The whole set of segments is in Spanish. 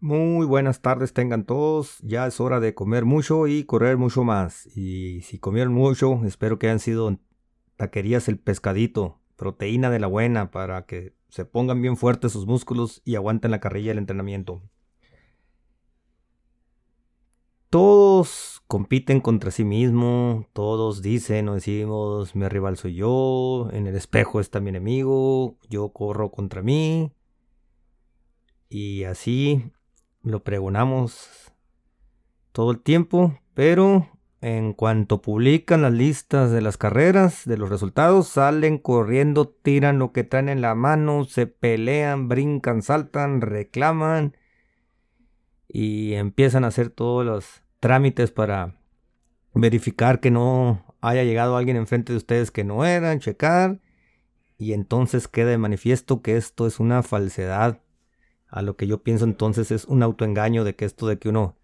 Muy buenas tardes tengan todos. Ya es hora de comer mucho y correr mucho más. Y si comieron mucho, espero que hayan sido taquerías el pescadito, proteína de la buena para que se pongan bien fuertes sus músculos y aguanten la carrilla del entrenamiento. Todos compiten contra sí mismo, todos dicen o decimos mi rival soy yo, en el espejo está mi enemigo, yo corro contra mí. Y así lo pregonamos todo el tiempo, pero en cuanto publican las listas de las carreras, de los resultados, salen corriendo, tiran lo que traen en la mano, se pelean, brincan, saltan, reclaman y empiezan a hacer todos los trámites para verificar que no haya llegado alguien enfrente de ustedes que no eran, checar y entonces queda de manifiesto que esto es una falsedad a lo que yo pienso entonces es un autoengaño de que esto de que uno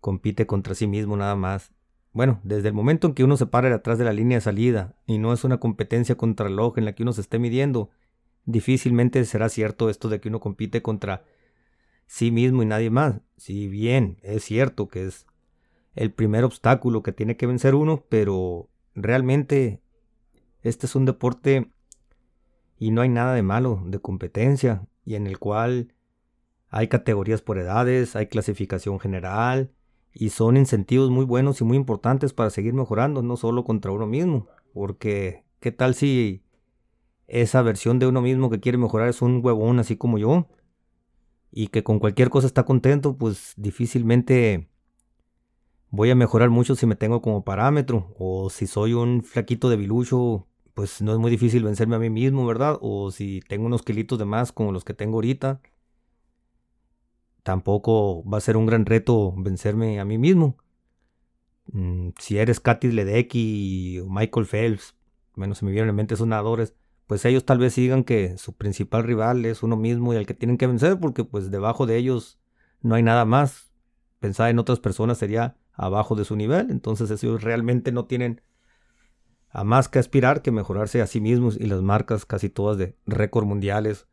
compite contra sí mismo nada más. Bueno, desde el momento en que uno se para atrás de la línea de salida y no es una competencia contra el reloj en la que uno se esté midiendo, difícilmente será cierto esto de que uno compite contra sí mismo y nadie más. Si bien es cierto que es el primer obstáculo que tiene que vencer uno, pero realmente este es un deporte y no hay nada de malo de competencia y en el cual hay categorías por edades, hay clasificación general y son incentivos muy buenos y muy importantes para seguir mejorando, no solo contra uno mismo, porque ¿qué tal si esa versión de uno mismo que quiere mejorar es un huevón así como yo? Y que con cualquier cosa está contento, pues difícilmente voy a mejorar mucho si me tengo como parámetro. O si soy un flaquito de bilucho, pues no es muy difícil vencerme a mí mismo, ¿verdad? O si tengo unos kilitos de más como los que tengo ahorita, tampoco va a ser un gran reto vencerme a mí mismo. Mm, si eres Katy Ledecky o Michael Phelps, menos se me vienen en mente esos nadadores, pues ellos tal vez digan que su principal rival es uno mismo y al que tienen que vencer porque pues debajo de ellos no hay nada más. Pensar en otras personas sería abajo de su nivel, entonces ellos realmente no tienen a más que aspirar que mejorarse a sí mismos y las marcas casi todas de récord mundiales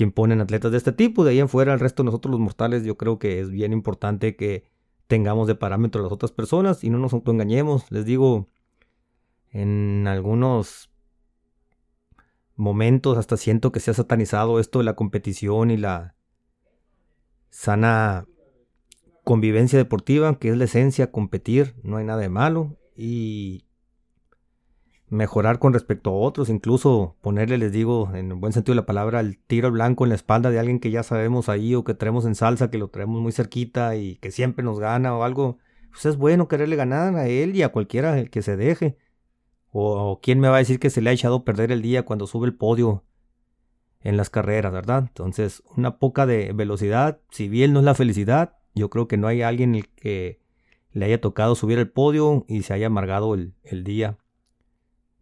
que imponen atletas de este tipo. De ahí en fuera, el resto de nosotros los mortales, yo creo que es bien importante que tengamos de parámetro a las otras personas y no nos autoengañemos. Les digo, en algunos momentos hasta siento que se ha satanizado esto de la competición y la sana convivencia deportiva, que es la esencia, competir, no hay nada de malo. Y mejorar con respecto a otros, incluso ponerle, les digo, en el buen sentido de la palabra, el tiro blanco en la espalda de alguien que ya sabemos ahí o que traemos en salsa, que lo traemos muy cerquita y que siempre nos gana o algo, pues es bueno quererle ganar a él y a cualquiera que se deje. O, quién me va a decir que se le ha echado perder el día cuando sube el podio en las carreras, ¿verdad? Entonces, una poca de velocidad, si bien no es la felicidad, yo creo que no hay alguien el que le haya tocado subir el podio y se haya amargado el, el día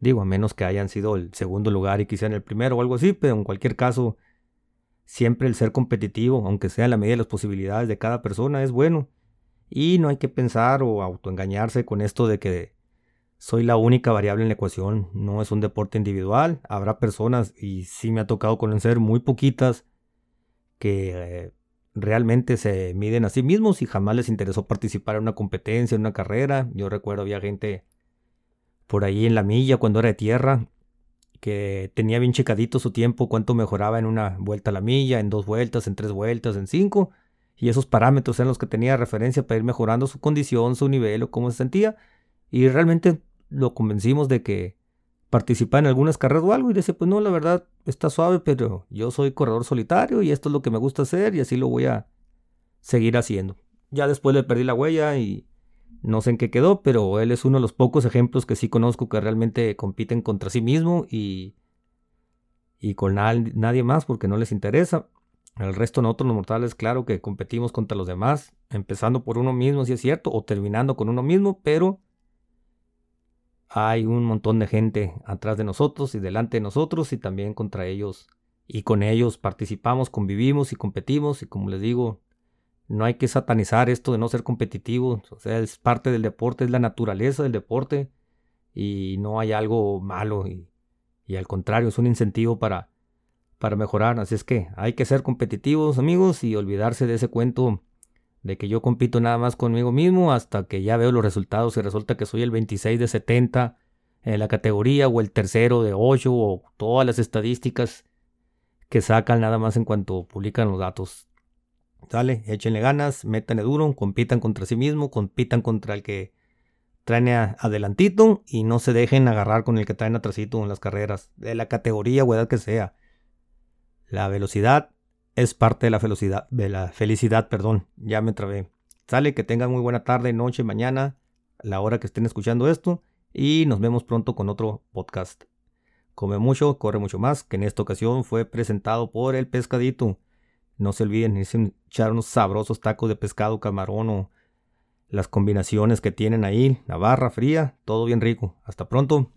Digo, a menos que hayan sido el segundo lugar y quisieran el primero o algo así, pero en cualquier caso, siempre el ser competitivo, aunque sea en la medida de las posibilidades de cada persona, es bueno. Y no hay que pensar o autoengañarse con esto de que soy la única variable en la ecuación. No es un deporte individual. Habrá personas, y sí me ha tocado conocer muy poquitas, que eh, realmente se miden a sí mismos y jamás les interesó participar en una competencia, en una carrera. Yo recuerdo había gente por ahí en la milla cuando era de tierra, que tenía bien checadito su tiempo, cuánto mejoraba en una vuelta a la milla, en dos vueltas, en tres vueltas, en cinco. Y esos parámetros eran los que tenía referencia para ir mejorando su condición, su nivel o cómo se sentía. Y realmente lo convencimos de que participaba en algunas carreras o algo y decía, pues no, la verdad está suave, pero yo soy corredor solitario y esto es lo que me gusta hacer y así lo voy a seguir haciendo. Ya después le perdí la huella y no sé en qué quedó, pero él es uno de los pocos ejemplos que sí conozco que realmente compiten contra sí mismo y, y con nadie más porque no les interesa. El resto nosotros los mortales, claro que competimos contra los demás, empezando por uno mismo, si es cierto, o terminando con uno mismo, pero hay un montón de gente atrás de nosotros y delante de nosotros y también contra ellos. Y con ellos participamos, convivimos y competimos y como les digo, no hay que satanizar esto de no ser competitivo. O sea, es parte del deporte, es la naturaleza del deporte. Y no hay algo malo. Y, al contrario, es un incentivo para para mejorar. Así es que hay que ser competitivos, amigos, y olvidarse de ese cuento de que yo compito nada más conmigo mismo hasta que ya veo los resultados y resulta que soy el 26 de 70 en la categoría o el tercero de 8 o todas las estadísticas que sacan nada más en cuanto publican los datos. Dale, échenle ganas, métanle duro, compitan contra sí mismo, compitan contra el que traen adelantito y no se dejen agarrar con el que traen atrasito en las carreras, de la categoría o edad que sea. La velocidad es parte de la felicidad, de la felicidad, perdón, ya me trabé. Sale, que tengan muy buena tarde, noche, mañana, la hora que estén escuchando esto y nos vemos pronto con otro podcast. Come mucho, corre mucho más, que en esta ocasión fue presentado por el pescadito. No se olviden echar unos sabrosos tacos de pescado, camarón o las combinaciones que tienen ahí, la barra fría, todo bien rico. Hasta pronto.